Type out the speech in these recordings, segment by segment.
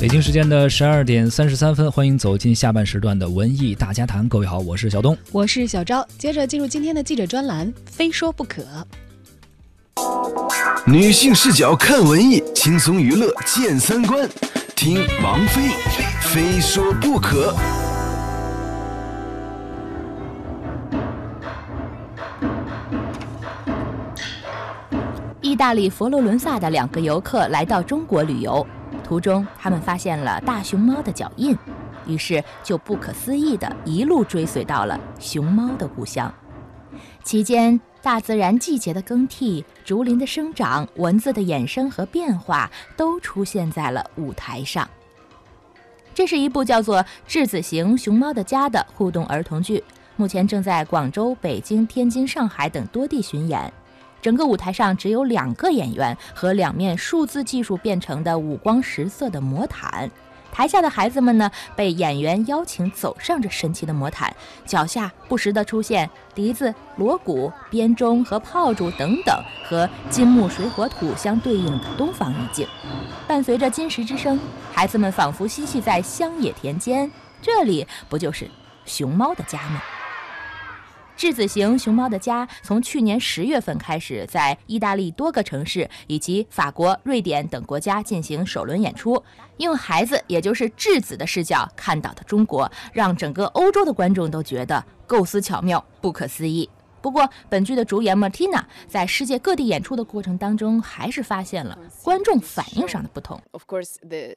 北京时间的十二点三十三分，欢迎走进下半时段的文艺大家谈。各位好，我是小东，我是小昭。接着进入今天的记者专栏，非说不可。女性视角看文艺，轻松娱乐见三观。听王菲，非说不可。意大利佛罗伦萨的两个游客来到中国旅游。途中，他们发现了大熊猫的脚印，于是就不可思议地一路追随到了熊猫的故乡。期间，大自然季节的更替、竹林的生长、蚊子的衍生和变化，都出现在了舞台上。这是一部叫做《质子型熊猫的家》的互动儿童剧，目前正在广州、北京、天津、上海等多地巡演。整个舞台上只有两个演员和两面数字技术变成的五光十色的魔毯，台下的孩子们呢，被演员邀请走上这神奇的魔毯，脚下不时地出现笛子、锣鼓、编钟和炮竹等等和金木水火土相对应的东方意境，伴随着金石之声，孩子们仿佛嬉戏在乡野田间，这里不就是熊猫的家吗？质子型熊猫的家从去年十月份开始，在意大利多个城市以及法国、瑞典等国家进行首轮演出。用孩子，也就是质子的视角看到的中国，让整个欧洲的观众都觉得构思巧妙、不可思议。不过，本剧的主演 Martina 在世界各地演出的过程当中，还是发现了观众反应上的不同。Of course, the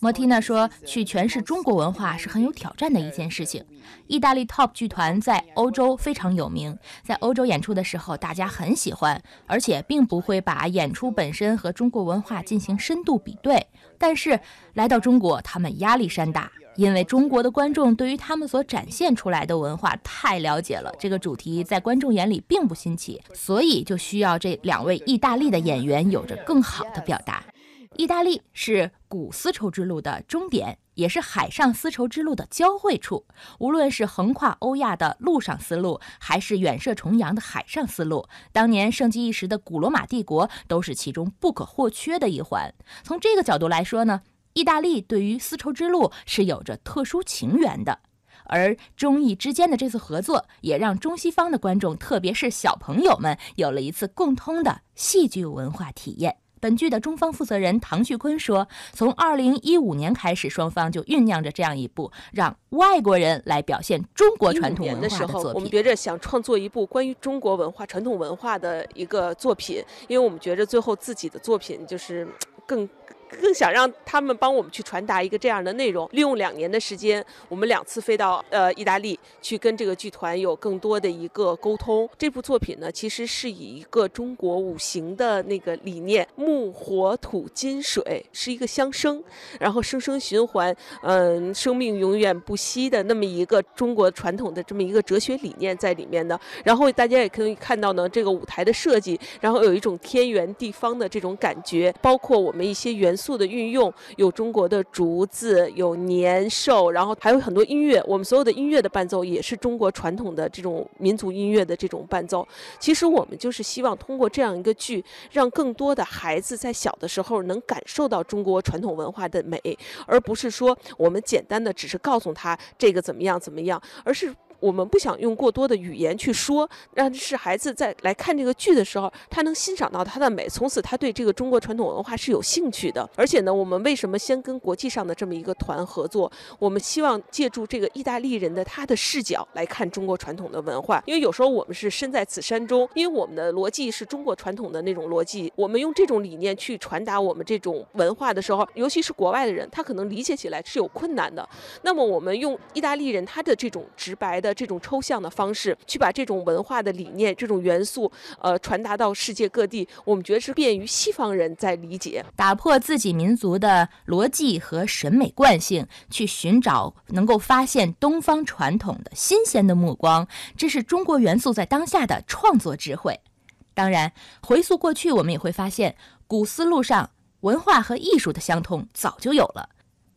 莫蒂娜说：“去诠释中国文化是很有挑战的一件事情。意大利 TOP 剧团在欧洲非常有名，在欧洲演出的时候，大家很喜欢，而且并不会把演出本身和中国文化进行深度比对。但是来到中国，他们压力山大，因为中国的观众对于他们所展现出来的文化太了解了，这个主题在观众眼里并不新奇，所以就需要这两位意大利的演员有着更好的表达。”意大利是古丝绸之路的终点，也是海上丝绸之路的交汇处。无论是横跨欧亚的陆上丝路，还是远涉重洋的海上丝路，当年盛极一时的古罗马帝国都是其中不可或缺的一环。从这个角度来说呢，意大利对于丝绸之路是有着特殊情缘的。而中意之间的这次合作，也让中西方的观众，特别是小朋友们，有了一次共通的戏剧文化体验。本剧的中方负责人唐旭坤说：“从二零一五年开始，双方就酝酿着这样一部让外国人来表现中国传统文化的作品。我们觉着想创作一部关于中国文化、传统文化的一个作品，因为我们觉着最后自己的作品就是更。”更想让他们帮我们去传达一个这样的内容。利用两年的时间，我们两次飞到呃意大利，去跟这个剧团有更多的一个沟通。这部作品呢，其实是以一个中国五行的那个理念，木、火、土、金、水，是一个相生，然后生生循环，嗯，生命永远不息的那么一个中国传统的这么一个哲学理念在里面的。然后大家也可以看到呢，这个舞台的设计，然后有一种天圆地方的这种感觉，包括我们一些元素。素的运用有中国的竹子，有年兽，然后还有很多音乐。我们所有的音乐的伴奏也是中国传统的这种民族音乐的这种伴奏。其实我们就是希望通过这样一个剧，让更多的孩子在小的时候能感受到中国传统文化的美，而不是说我们简单的只是告诉他这个怎么样怎么样，而是。我们不想用过多的语言去说，让是孩子在来看这个剧的时候，他能欣赏到它的美，从此他对这个中国传统文化是有兴趣的。而且呢，我们为什么先跟国际上的这么一个团合作？我们希望借助这个意大利人的他的视角来看中国传统的文化，因为有时候我们是身在此山中，因为我们的逻辑是中国传统的那种逻辑，我们用这种理念去传达我们这种文化的时候，尤其是国外的人，他可能理解起来是有困难的。那么我们用意大利人他的这种直白的。这种抽象的方式去把这种文化的理念、这种元素，呃，传达到世界各地，我们觉得是便于西方人在理解，打破自己民族的逻辑和审美惯性，去寻找能够发现东方传统的新鲜的目光，这是中国元素在当下的创作智慧。当然，回溯过去，我们也会发现古丝路上文化和艺术的相通早就有了。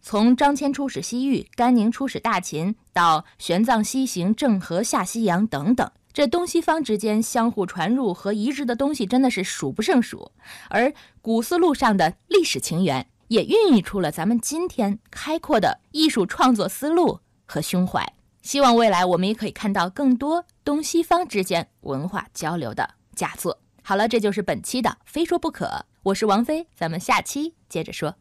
从张骞出使西域，甘宁出使大秦，到玄奘西行、郑和下西洋等等，这东西方之间相互传入和移植的东西真的是数不胜数。而古丝路上的历史情缘也孕育出了咱们今天开阔的艺术创作思路和胸怀。希望未来我们也可以看到更多东西方之间文化交流的佳作。好了，这就是本期的《非说不可》，我是王菲，咱们下期接着说。